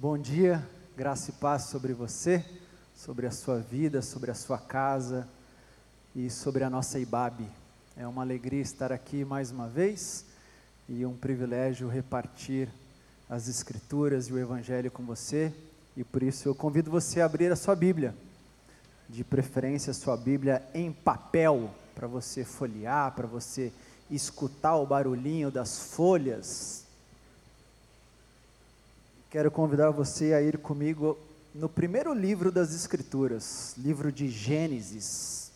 Bom dia, graça e paz sobre você, sobre a sua vida, sobre a sua casa e sobre a nossa IBAB. É uma alegria estar aqui mais uma vez e um privilégio repartir as Escrituras e o Evangelho com você. E por isso eu convido você a abrir a sua Bíblia, de preferência a sua Bíblia em papel, para você folhear, para você escutar o barulhinho das folhas Quero convidar você a ir comigo no primeiro livro das Escrituras, livro de Gênesis,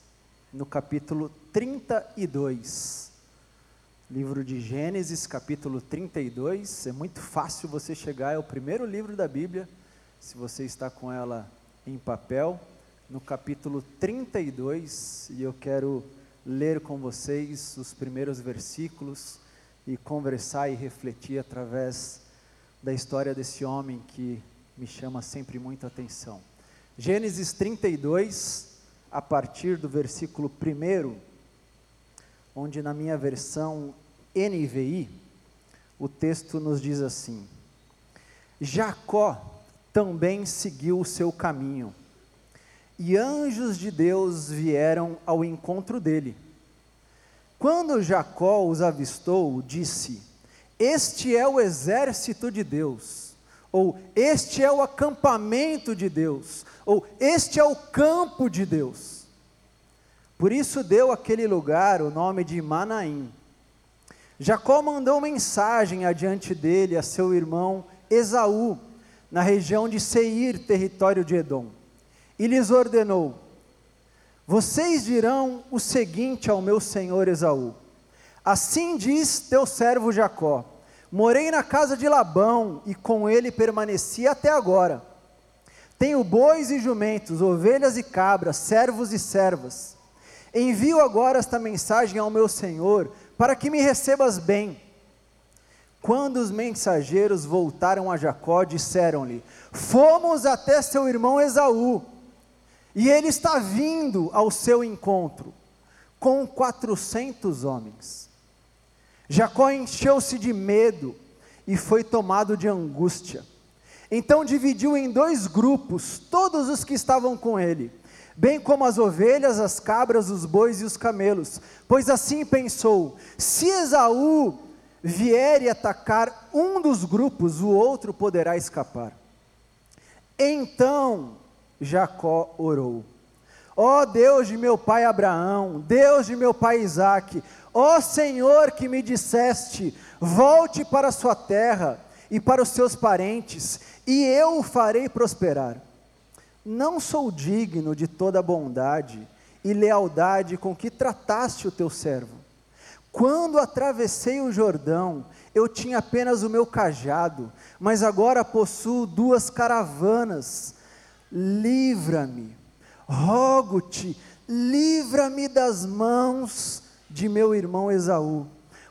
no capítulo 32. Livro de Gênesis, capítulo 32. É muito fácil você chegar, é o primeiro livro da Bíblia, se você está com ela em papel, no capítulo 32, e eu quero ler com vocês os primeiros versículos e conversar e refletir através da história desse homem que me chama sempre muita atenção. Gênesis 32, a partir do versículo 1, onde na minha versão NVI, o texto nos diz assim: Jacó também seguiu o seu caminho, e anjos de Deus vieram ao encontro dele. Quando Jacó os avistou, disse: este é o exército de Deus, ou este é o acampamento de Deus, ou este é o campo de Deus. Por isso deu aquele lugar o nome de Manaim. Jacó mandou mensagem adiante dele a seu irmão Esaú, na região de Seir, território de Edom, e lhes ordenou: Vocês dirão o seguinte ao meu senhor Esaú: Assim diz teu servo Jacó: Morei na casa de Labão e com ele permaneci até agora. Tenho bois e jumentos, ovelhas e cabras, servos e servas. Envio agora esta mensagem ao meu senhor, para que me recebas bem. Quando os mensageiros voltaram a Jacó, disseram-lhe: Fomos até seu irmão Esaú, e ele está vindo ao seu encontro, com quatrocentos homens. Jacó encheu-se de medo e foi tomado de angústia. Então dividiu em dois grupos todos os que estavam com ele, bem como as ovelhas, as cabras, os bois e os camelos, pois assim pensou: se Esaú vier e atacar um dos grupos, o outro poderá escapar. Então Jacó orou: Ó oh Deus de meu pai Abraão, Deus de meu pai Isaque, Ó Senhor que me disseste: volte para a sua terra e para os seus parentes, e eu o farei prosperar. Não sou digno de toda a bondade e lealdade com que trataste o teu servo. Quando atravessei o Jordão, eu tinha apenas o meu cajado, mas agora possuo duas caravanas. Livra-me, rogo-te, livra-me das mãos de meu irmão Esaú,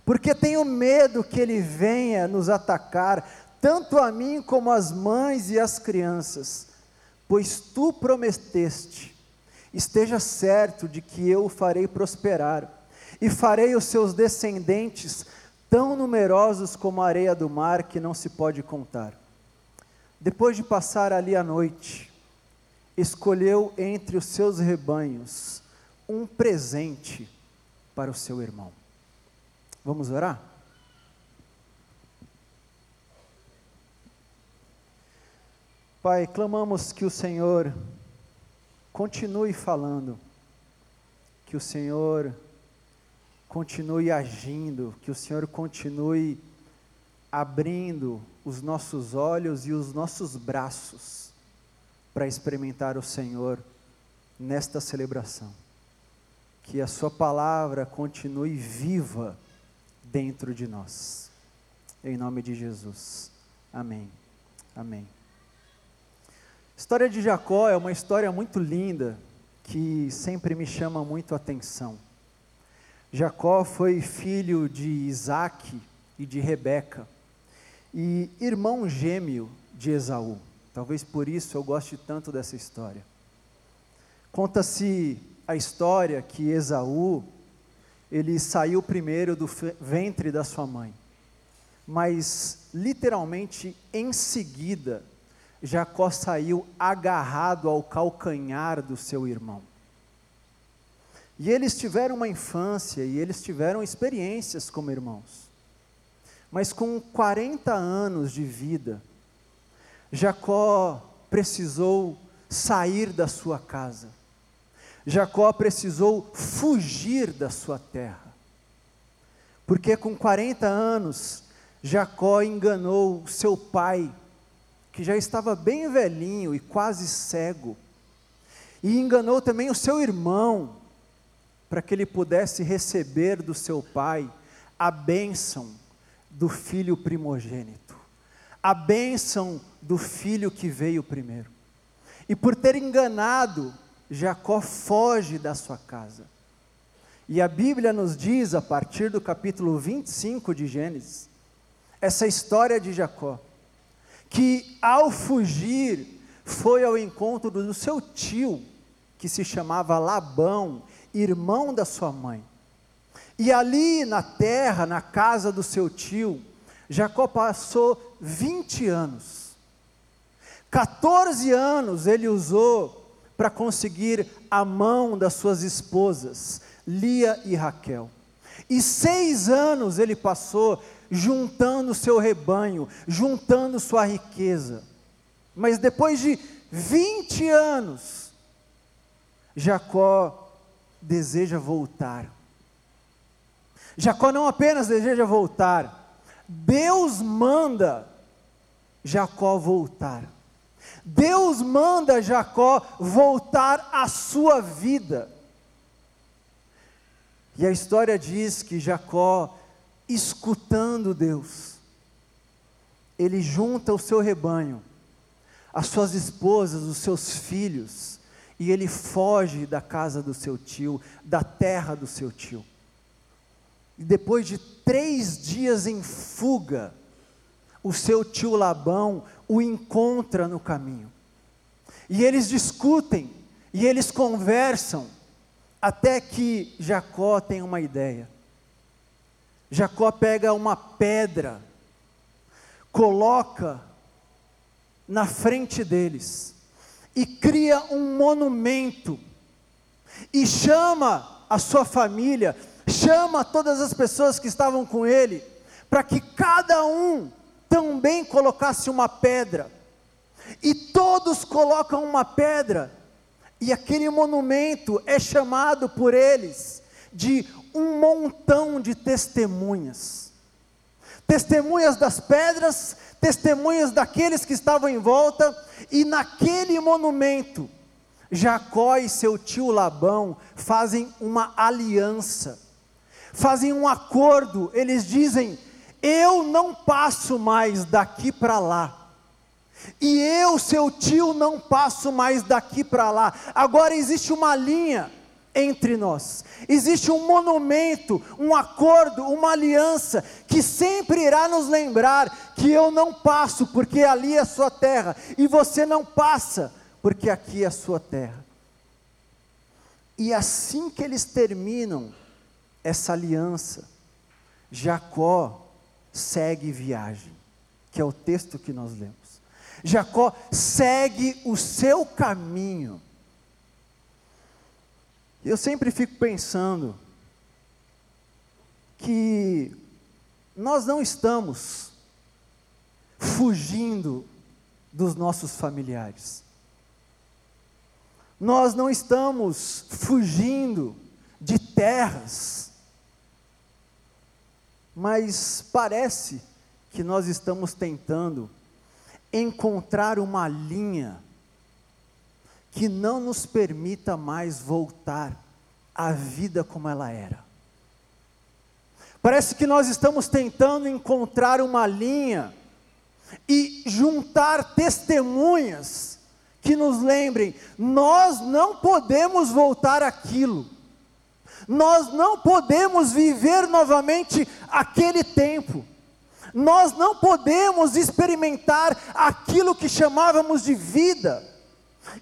porque tenho medo que ele venha nos atacar, tanto a mim como as mães e as crianças, pois tu prometeste, esteja certo de que eu o farei prosperar, e farei os seus descendentes tão numerosos como a areia do mar que não se pode contar. Depois de passar ali a noite, escolheu entre os seus rebanhos um presente para o seu irmão. Vamos orar? Pai, clamamos que o Senhor continue falando, que o Senhor continue agindo, que o Senhor continue abrindo os nossos olhos e os nossos braços para experimentar o Senhor nesta celebração que a Sua palavra continue viva dentro de nós. Em nome de Jesus. Amém. Amém. A história de Jacó é uma história muito linda que sempre me chama muito a atenção. Jacó foi filho de Isaac e de Rebeca e irmão gêmeo de Esaú. Talvez por isso eu goste tanto dessa história. Conta-se a história que Esaú, ele saiu primeiro do ventre da sua mãe, mas literalmente em seguida Jacó saiu agarrado ao calcanhar do seu irmão. E eles tiveram uma infância e eles tiveram experiências como irmãos. Mas com 40 anos de vida, Jacó precisou sair da sua casa. Jacó precisou fugir da sua terra. Porque com 40 anos, Jacó enganou seu pai, que já estava bem velhinho e quase cego, e enganou também o seu irmão, para que ele pudesse receber do seu pai a bênção do filho primogênito, a bênção do filho que veio primeiro. E por ter enganado, Jacó foge da sua casa. E a Bíblia nos diz, a partir do capítulo 25 de Gênesis, essa história de Jacó, que ao fugir foi ao encontro do seu tio, que se chamava Labão, irmão da sua mãe. E ali na terra, na casa do seu tio, Jacó passou 20 anos. 14 anos ele usou para conseguir a mão das suas esposas, Lia e Raquel. E seis anos ele passou juntando seu rebanho, juntando sua riqueza. Mas depois de 20 anos, Jacó deseja voltar. Jacó não apenas deseja voltar, Deus manda Jacó voltar. Deus manda Jacó voltar à sua vida. E a história diz que Jacó, escutando Deus, ele junta o seu rebanho, as suas esposas, os seus filhos, e ele foge da casa do seu tio, da terra do seu tio. E depois de três dias em fuga, o seu tio Labão o encontra no caminho. E eles discutem, e eles conversam, até que Jacó tem uma ideia. Jacó pega uma pedra, coloca na frente deles, e cria um monumento, e chama a sua família, chama todas as pessoas que estavam com ele, para que cada um também colocasse uma pedra. E todos colocam uma pedra, e aquele monumento é chamado por eles de um montão de testemunhas. Testemunhas das pedras, testemunhas daqueles que estavam em volta, e naquele monumento, Jacó e seu tio Labão fazem uma aliança, fazem um acordo, eles dizem: eu não passo mais daqui para lá. E eu, seu tio, não passo mais daqui para lá. Agora existe uma linha entre nós. Existe um monumento, um acordo, uma aliança que sempre irá nos lembrar que eu não passo porque ali é sua terra e você não passa porque aqui é sua terra. E assim que eles terminam essa aliança, Jacó segue viagem, que é o texto que nós lemos. Jacó segue o seu caminho. Eu sempre fico pensando que nós não estamos fugindo dos nossos familiares. Nós não estamos fugindo de terras mas parece que nós estamos tentando encontrar uma linha que não nos permita mais voltar à vida como ela era. Parece que nós estamos tentando encontrar uma linha e juntar testemunhas que nos lembrem, nós não podemos voltar aquilo. Nós não podemos viver novamente aquele tempo. Nós não podemos experimentar aquilo que chamávamos de vida.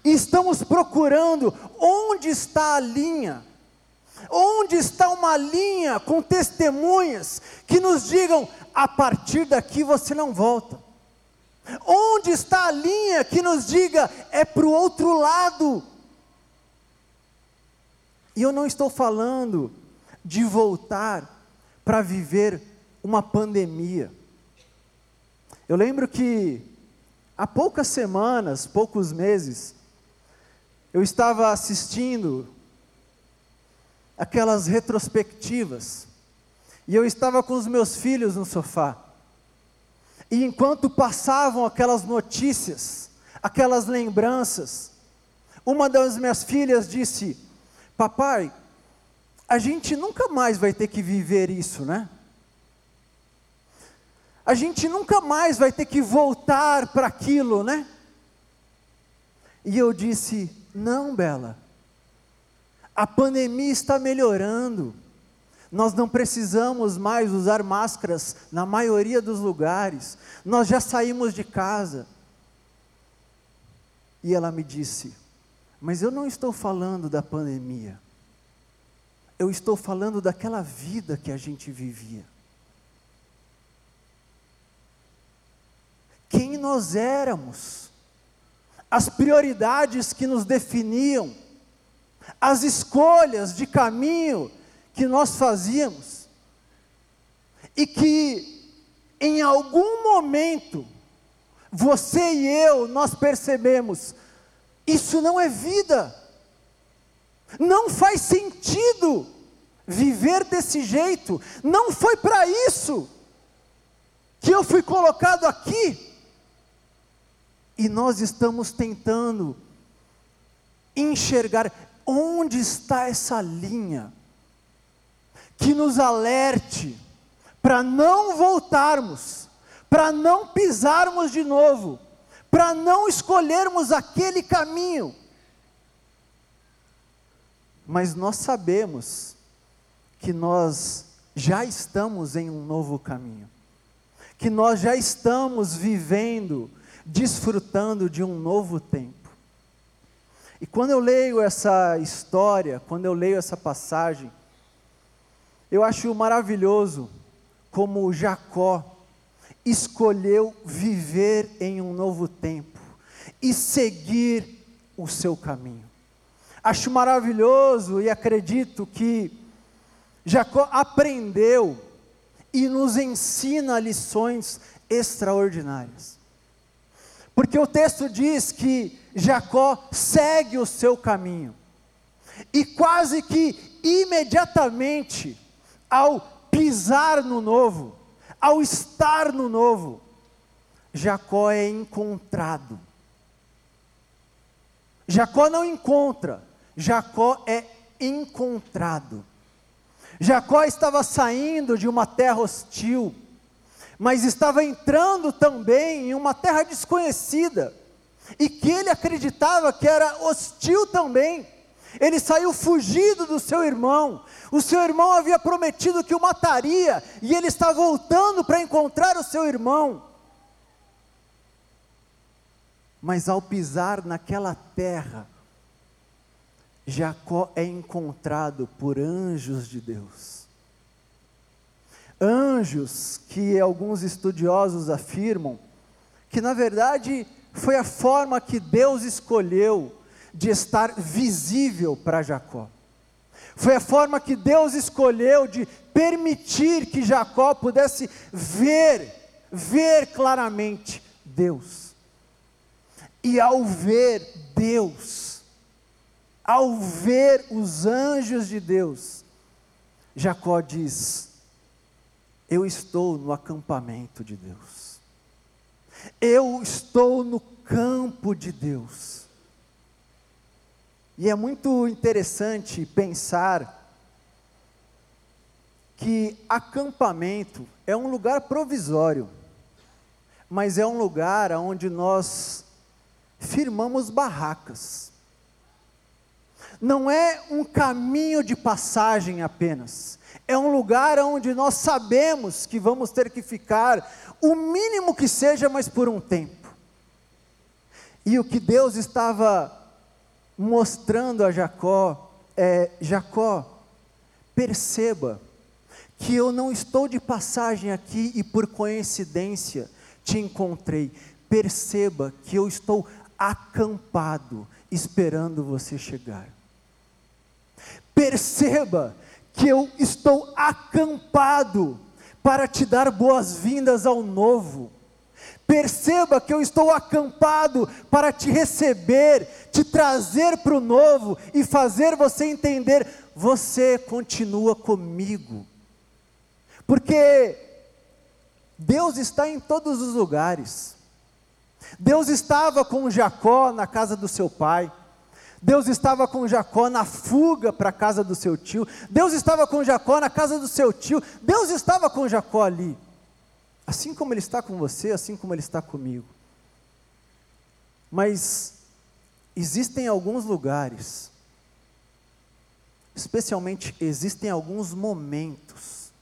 Estamos procurando onde está a linha. Onde está uma linha com testemunhas que nos digam: a partir daqui você não volta. Onde está a linha que nos diga é para o outro lado? E eu não estou falando de voltar para viver uma pandemia. Eu lembro que há poucas semanas, poucos meses, eu estava assistindo aquelas retrospectivas, e eu estava com os meus filhos no sofá. E enquanto passavam aquelas notícias, aquelas lembranças, uma das minhas filhas disse: Papai, a gente nunca mais vai ter que viver isso, né? A gente nunca mais vai ter que voltar para aquilo, né? E eu disse: Não, Bela, a pandemia está melhorando. Nós não precisamos mais usar máscaras na maioria dos lugares. Nós já saímos de casa. E ela me disse: Mas eu não estou falando da pandemia. Eu estou falando daquela vida que a gente vivia. Quem nós éramos, as prioridades que nos definiam, as escolhas de caminho que nós fazíamos, e que em algum momento, você e eu, nós percebemos, isso não é vida, não faz sentido viver desse jeito, não foi para isso que eu fui colocado aqui, e nós estamos tentando enxergar, Onde está essa linha que nos alerte para não voltarmos, para não pisarmos de novo, para não escolhermos aquele caminho? Mas nós sabemos que nós já estamos em um novo caminho, que nós já estamos vivendo, desfrutando de um novo tempo. E quando eu leio essa história, quando eu leio essa passagem, eu acho maravilhoso como Jacó escolheu viver em um novo tempo e seguir o seu caminho. Acho maravilhoso e acredito que Jacó aprendeu e nos ensina lições extraordinárias. Porque o texto diz que Jacó segue o seu caminho. E quase que imediatamente, ao pisar no novo, ao estar no novo, Jacó é encontrado. Jacó não encontra, Jacó é encontrado. Jacó estava saindo de uma terra hostil, mas estava entrando também em uma terra desconhecida e que ele acreditava que era hostil também. Ele saiu fugido do seu irmão. O seu irmão havia prometido que o mataria, e ele está voltando para encontrar o seu irmão. Mas ao pisar naquela terra, Jacó é encontrado por anjos de Deus. Anjos que alguns estudiosos afirmam que, na verdade, foi a forma que Deus escolheu de estar visível para Jacó. Foi a forma que Deus escolheu de permitir que Jacó pudesse ver, ver claramente Deus. E ao ver Deus, ao ver os anjos de Deus, Jacó diz: Eu estou no acampamento de Deus. Eu estou no campo de Deus. E é muito interessante pensar que acampamento é um lugar provisório, mas é um lugar onde nós firmamos barracas. Não é um caminho de passagem apenas, é um lugar onde nós sabemos que vamos ter que ficar o mínimo que seja, mas por um tempo. E o que Deus estava mostrando a Jacó é: Jacó, perceba que eu não estou de passagem aqui e por coincidência te encontrei. perceba que eu estou acampado esperando você chegar. Perceba que eu estou acampado para te dar boas-vindas ao novo. Perceba que eu estou acampado para te receber, te trazer para o novo e fazer você entender: você continua comigo. Porque Deus está em todos os lugares. Deus estava com Jacó na casa do seu pai. Deus estava com Jacó na fuga para a casa do seu tio. Deus estava com Jacó na casa do seu tio. Deus estava com Jacó ali. Assim como Ele está com você, assim como Ele está comigo. Mas existem alguns lugares, especialmente existem alguns momentos,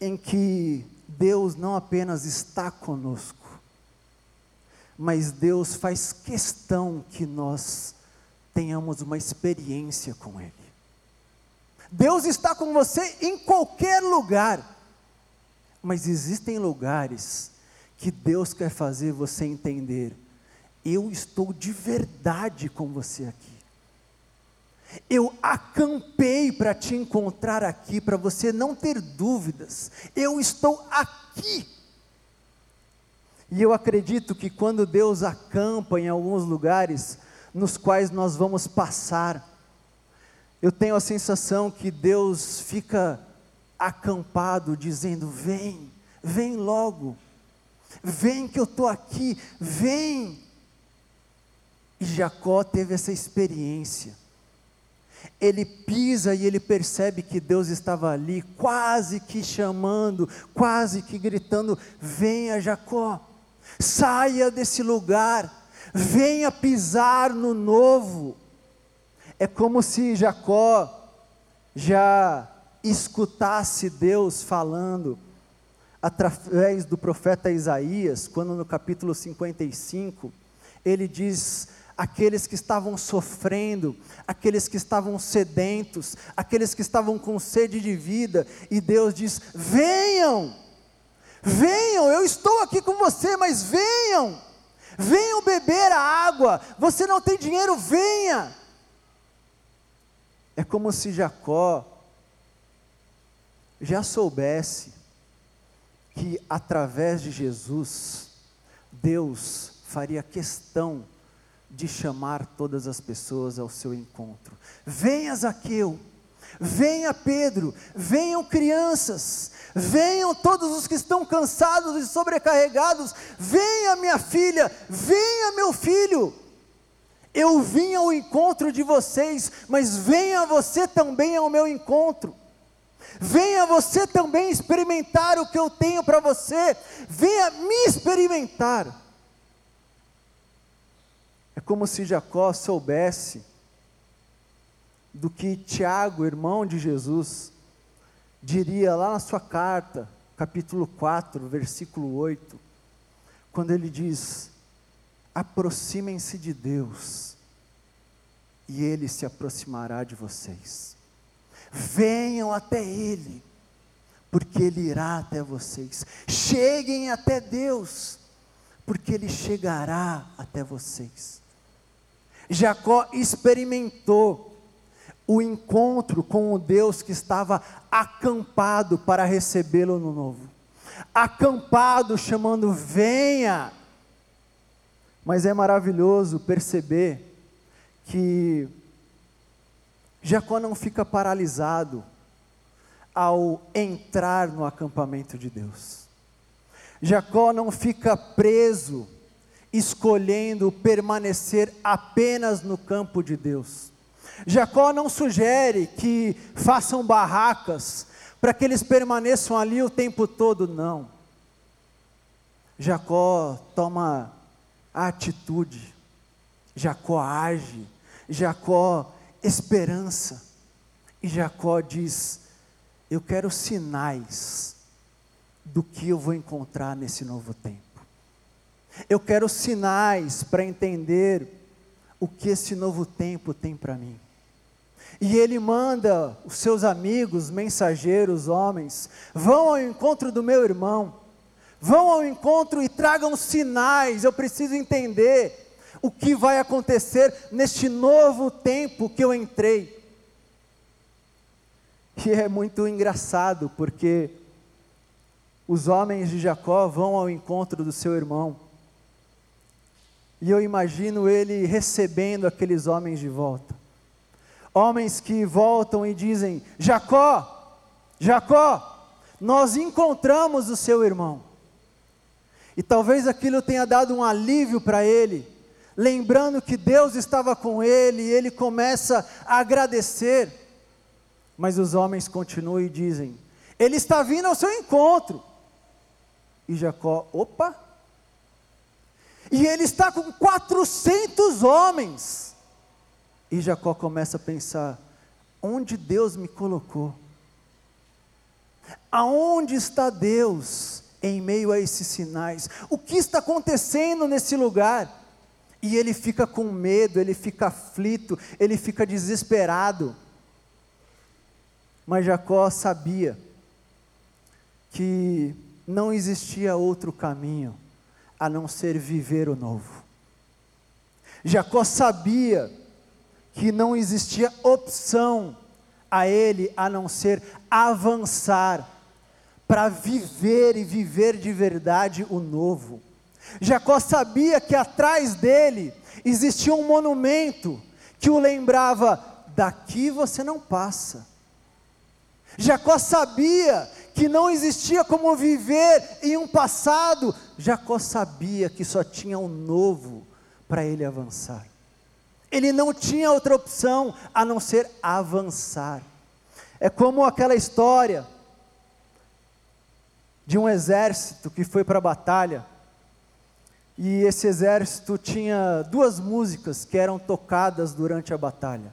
em que Deus não apenas está conosco, mas Deus faz questão que nós tenhamos uma experiência com Ele. Deus está com você em qualquer lugar, mas existem lugares que Deus quer fazer você entender: eu estou de verdade com você aqui. Eu acampei para te encontrar aqui, para você não ter dúvidas. Eu estou aqui. E eu acredito que quando Deus acampa em alguns lugares nos quais nós vamos passar, eu tenho a sensação que Deus fica acampado, dizendo: Vem, vem logo, vem que eu estou aqui, vem. E Jacó teve essa experiência. Ele pisa e ele percebe que Deus estava ali, quase que chamando, quase que gritando: Venha, Jacó, saia desse lugar, venha pisar no novo. É como se Jacó já escutasse Deus falando através do profeta Isaías, quando no capítulo 55 ele diz aqueles que estavam sofrendo, aqueles que estavam sedentos, aqueles que estavam com sede de vida, e Deus diz: venham, venham, eu estou aqui com você, mas venham, venham beber a água, você não tem dinheiro, venha. É como se Jacó já soubesse que através de Jesus, Deus faria questão de chamar todas as pessoas ao seu encontro. Venha Zaqueu, venha Pedro, venham crianças, venham todos os que estão cansados e sobrecarregados, venha minha filha, venha meu filho. Eu vim ao encontro de vocês, mas venha você também ao meu encontro. Venha você também experimentar o que eu tenho para você. Venha me experimentar. É como se Jacó soubesse do que Tiago, irmão de Jesus, diria lá na sua carta, capítulo 4, versículo 8, quando ele diz: aproximem-se de Deus, e Ele se aproximará de vocês. Venham até Ele, porque Ele irá até vocês. Cheguem até Deus, porque Ele chegará até vocês. Jacó experimentou o encontro com o Deus que estava acampado para recebê-lo no novo. Acampado chamando, venha. Mas é maravilhoso perceber que Jacó não fica paralisado ao entrar no acampamento de Deus. Jacó não fica preso escolhendo permanecer apenas no campo de Deus. Jacó não sugere que façam barracas para que eles permaneçam ali o tempo todo, não. Jacó toma a atitude, Jacó age, Jacó esperança, e Jacó diz: Eu quero sinais do que eu vou encontrar nesse novo tempo. Eu quero sinais para entender o que esse novo tempo tem para mim. E ele manda os seus amigos, mensageiros, homens, vão ao encontro do meu irmão, Vão ao encontro e tragam sinais. Eu preciso entender o que vai acontecer neste novo tempo que eu entrei. E é muito engraçado, porque os homens de Jacó vão ao encontro do seu irmão. E eu imagino ele recebendo aqueles homens de volta. Homens que voltam e dizem: Jacó, Jacó, nós encontramos o seu irmão. E talvez aquilo tenha dado um alívio para ele, lembrando que Deus estava com ele, e ele começa a agradecer. Mas os homens continuam e dizem: Ele está vindo ao seu encontro. E Jacó, opa! E ele está com 400 homens. E Jacó começa a pensar: onde Deus me colocou? Aonde está Deus em meio a esses sinais? O que está acontecendo nesse lugar? E ele fica com medo, ele fica aflito, ele fica desesperado. Mas Jacó sabia que não existia outro caminho a não ser viver o novo. Jacó sabia que não existia opção a ele a não ser avançar para viver e viver de verdade o novo. Jacó sabia que atrás dele existia um monumento que o lembrava: daqui você não passa. Jacó sabia que não existia como viver em um passado, Jacó sabia que só tinha um novo para ele avançar. Ele não tinha outra opção a não ser avançar. É como aquela história de um exército que foi para a batalha, e esse exército tinha duas músicas que eram tocadas durante a batalha: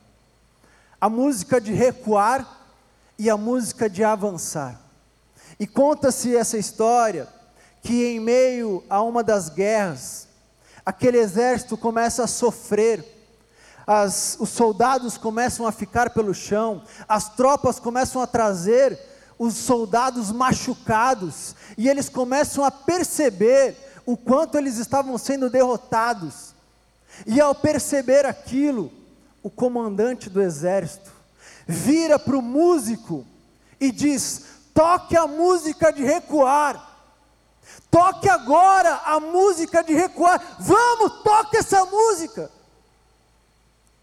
a música de recuar e a música de avançar. E conta-se essa história que em meio a uma das guerras, aquele exército começa a sofrer, as, os soldados começam a ficar pelo chão, as tropas começam a trazer os soldados machucados, e eles começam a perceber o quanto eles estavam sendo derrotados. E ao perceber aquilo, o comandante do exército vira para o músico e diz: toque a música de recuar. Toque agora a música de recuar. Vamos, toque essa música.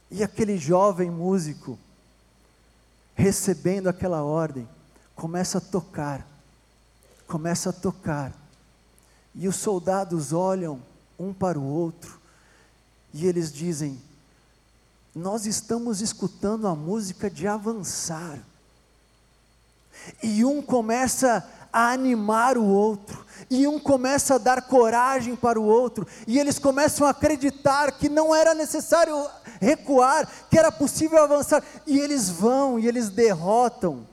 E aquele jovem músico, recebendo aquela ordem, começa a tocar, começa a tocar. E os soldados olham um para o outro, e eles dizem: nós estamos escutando a música de avançar. E um começa a animar o outro, e um começa a dar coragem para o outro, e eles começam a acreditar que não era necessário recuar, que era possível avançar, e eles vão e eles derrotam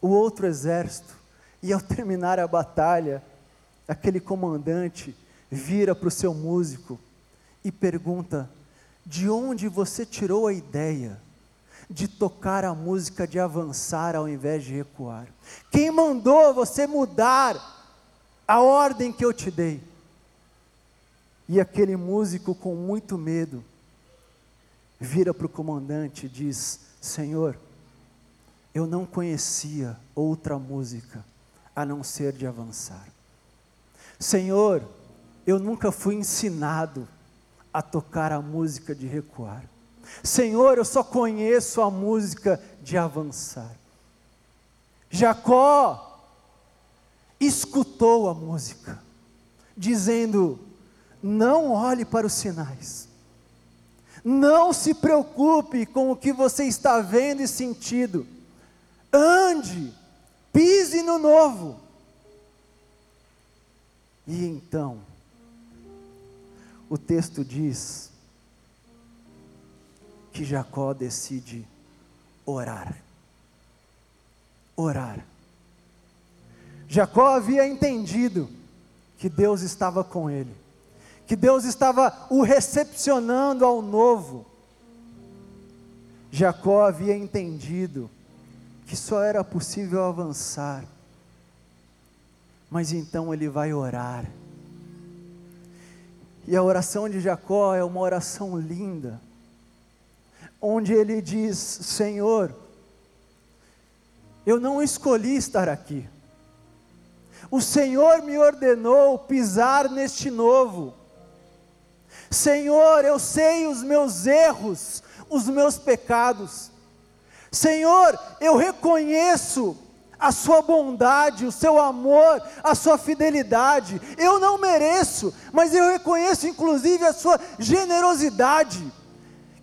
o outro exército. E ao terminar a batalha, aquele comandante vira para o seu músico e pergunta: de onde você tirou a ideia de tocar a música de avançar ao invés de recuar? Quem mandou você mudar a ordem que eu te dei? E aquele músico, com muito medo, vira para o comandante e diz: Senhor, eu não conhecia outra música a não ser de avançar. Senhor, eu nunca fui ensinado a tocar a música de recuar. Senhor, eu só conheço a música de avançar. Jacó escutou a música, dizendo: Não olhe para os sinais, não se preocupe com o que você está vendo e sentindo, ande, pise no novo. E então, o texto diz que Jacó decide orar. Orar. Jacó havia entendido que Deus estava com ele, que Deus estava o recepcionando ao novo. Jacó havia entendido que só era possível avançar Mas então ele vai orar. E a oração de Jacó é uma oração linda, onde ele diz: Senhor, eu não escolhi estar aqui. O Senhor me ordenou pisar neste novo. Senhor, eu sei os meus erros, os meus pecados. Senhor, eu reconheço a sua bondade, o seu amor, a sua fidelidade. Eu não mereço, mas eu reconheço inclusive a sua generosidade,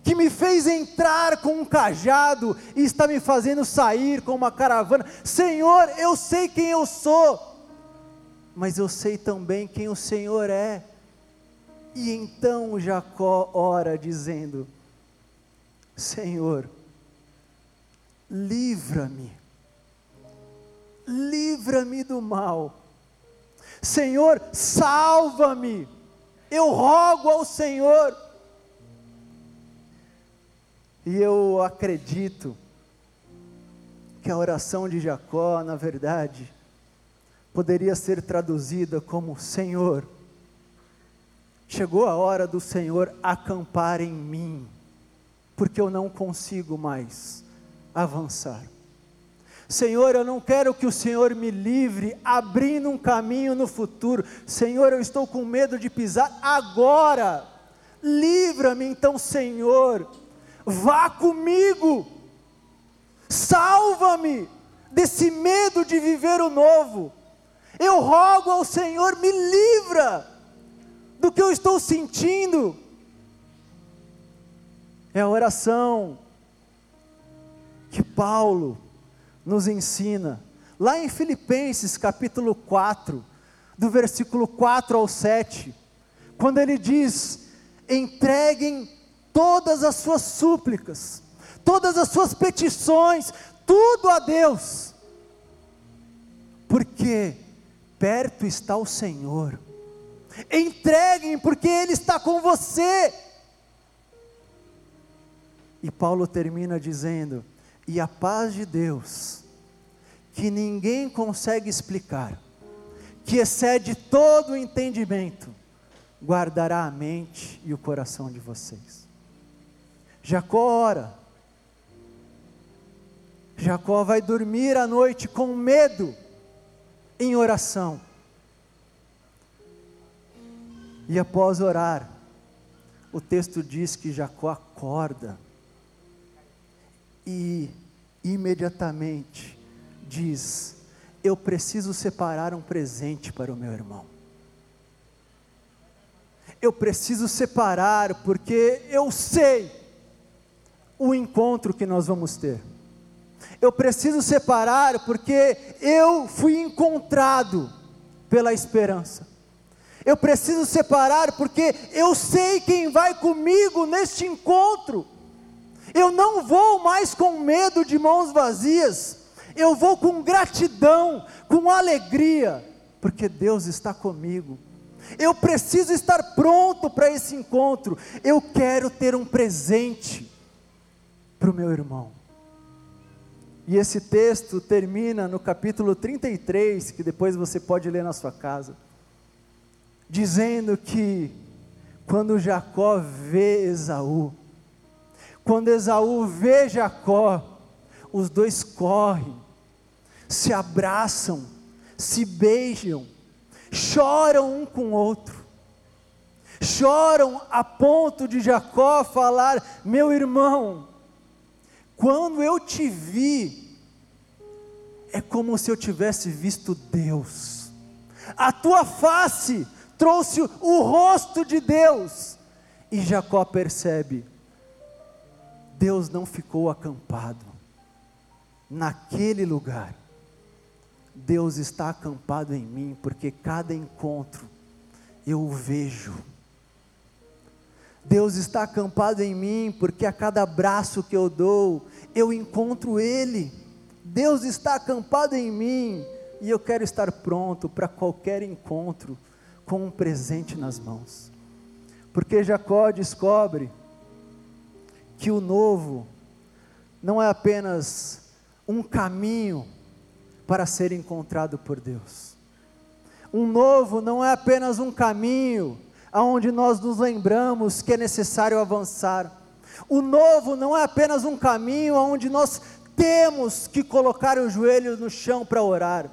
que me fez entrar com um cajado e está me fazendo sair com uma caravana. Senhor, eu sei quem eu sou, mas eu sei também quem o Senhor é. E então Jacó ora dizendo: Senhor, livra-me livra-me do mal. Senhor, salva-me. Eu rogo ao Senhor. E eu acredito que a oração de Jacó, na verdade, poderia ser traduzida como: Senhor, chegou a hora do Senhor acampar em mim, porque eu não consigo mais avançar. Senhor, eu não quero que o Senhor me livre abrindo um caminho no futuro. Senhor, eu estou com medo de pisar agora. Livra-me então, Senhor. Vá comigo. Salva-me desse medo de viver o novo. Eu rogo ao Senhor, me livra do que eu estou sentindo. É a oração que Paulo nos ensina, lá em Filipenses capítulo 4, do versículo 4 ao 7, quando ele diz: entreguem todas as suas súplicas, todas as suas petições, tudo a Deus, porque perto está o Senhor. Entreguem, porque Ele está com você. E Paulo termina dizendo: e a paz de Deus, que ninguém consegue explicar, que excede todo o entendimento, guardará a mente e o coração de vocês. Jacó ora. Jacó vai dormir à noite com medo, em oração. E após orar, o texto diz que Jacó acorda e imediatamente diz: Eu preciso separar um presente para o meu irmão. Eu preciso separar, porque eu sei o encontro que nós vamos ter. Eu preciso separar, porque eu fui encontrado pela esperança. Eu preciso separar, porque eu sei quem vai comigo neste encontro. Eu não vou mais com medo de mãos vazias, eu vou com gratidão, com alegria, porque Deus está comigo. Eu preciso estar pronto para esse encontro. Eu quero ter um presente para o meu irmão. E esse texto termina no capítulo 33, que depois você pode ler na sua casa, dizendo que quando Jacó vê Esaú, quando Esaú vê Jacó, os dois correm, se abraçam, se beijam, choram um com o outro, choram a ponto de Jacó falar: Meu irmão, quando eu te vi, é como se eu tivesse visto Deus, a tua face trouxe o rosto de Deus, e Jacó percebe: Deus não ficou acampado naquele lugar. Deus está acampado em mim, porque cada encontro eu o vejo. Deus está acampado em mim, porque a cada abraço que eu dou, eu encontro Ele. Deus está acampado em mim, e eu quero estar pronto para qualquer encontro com um presente nas mãos. Porque Jacó descobre que o novo não é apenas um caminho para ser encontrado por Deus. Um novo não é apenas um caminho aonde nós nos lembramos que é necessário avançar. O novo não é apenas um caminho aonde nós temos que colocar o joelho no chão para orar.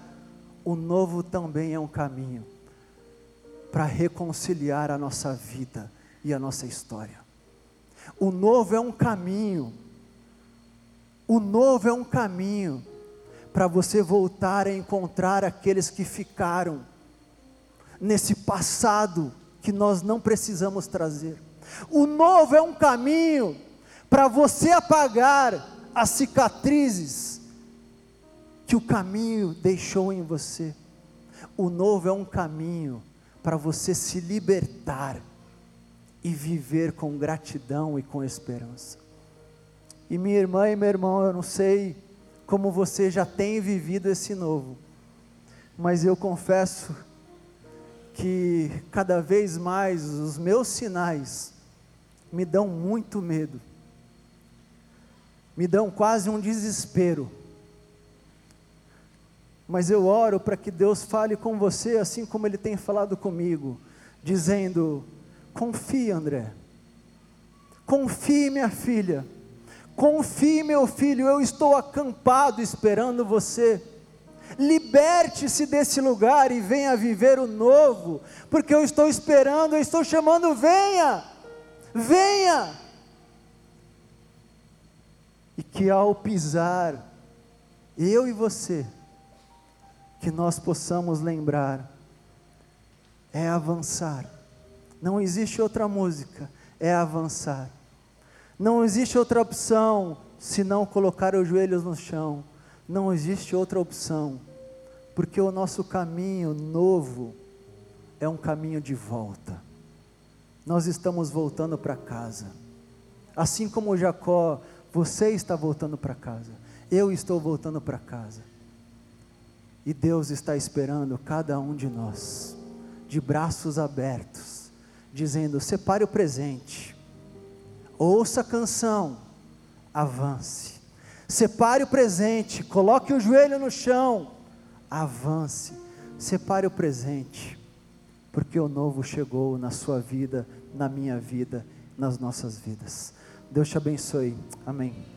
O novo também é um caminho para reconciliar a nossa vida e a nossa história. O novo é um caminho. O novo é um caminho para você voltar a encontrar aqueles que ficaram nesse passado que nós não precisamos trazer. O novo é um caminho para você apagar as cicatrizes que o caminho deixou em você. O novo é um caminho para você se libertar e viver com gratidão e com esperança. E minha irmã e meu irmão, eu não sei como você já tem vivido esse novo, mas eu confesso que cada vez mais os meus sinais me dão muito medo me dão quase um desespero. Mas eu oro para que Deus fale com você assim como Ele tem falado comigo, dizendo: confie, André, confie, minha filha, confie, meu filho, eu estou acampado esperando você. Liberte-se desse lugar e venha viver o novo, porque eu estou esperando, eu estou chamando, venha, venha. E que ao pisar, eu e você, que nós possamos lembrar, é avançar. Não existe outra música, é avançar. Não existe outra opção senão colocar os joelhos no chão. Não existe outra opção, porque o nosso caminho novo é um caminho de volta. Nós estamos voltando para casa. Assim como Jacó você está voltando para casa. Eu estou voltando para casa. E Deus está esperando cada um de nós, de braços abertos, dizendo: separe o presente, ouça a canção, avance. Separe o presente, coloque o joelho no chão, avance. Separe o presente, porque o novo chegou na sua vida, na minha vida, nas nossas vidas. Deus te abençoe. Amém.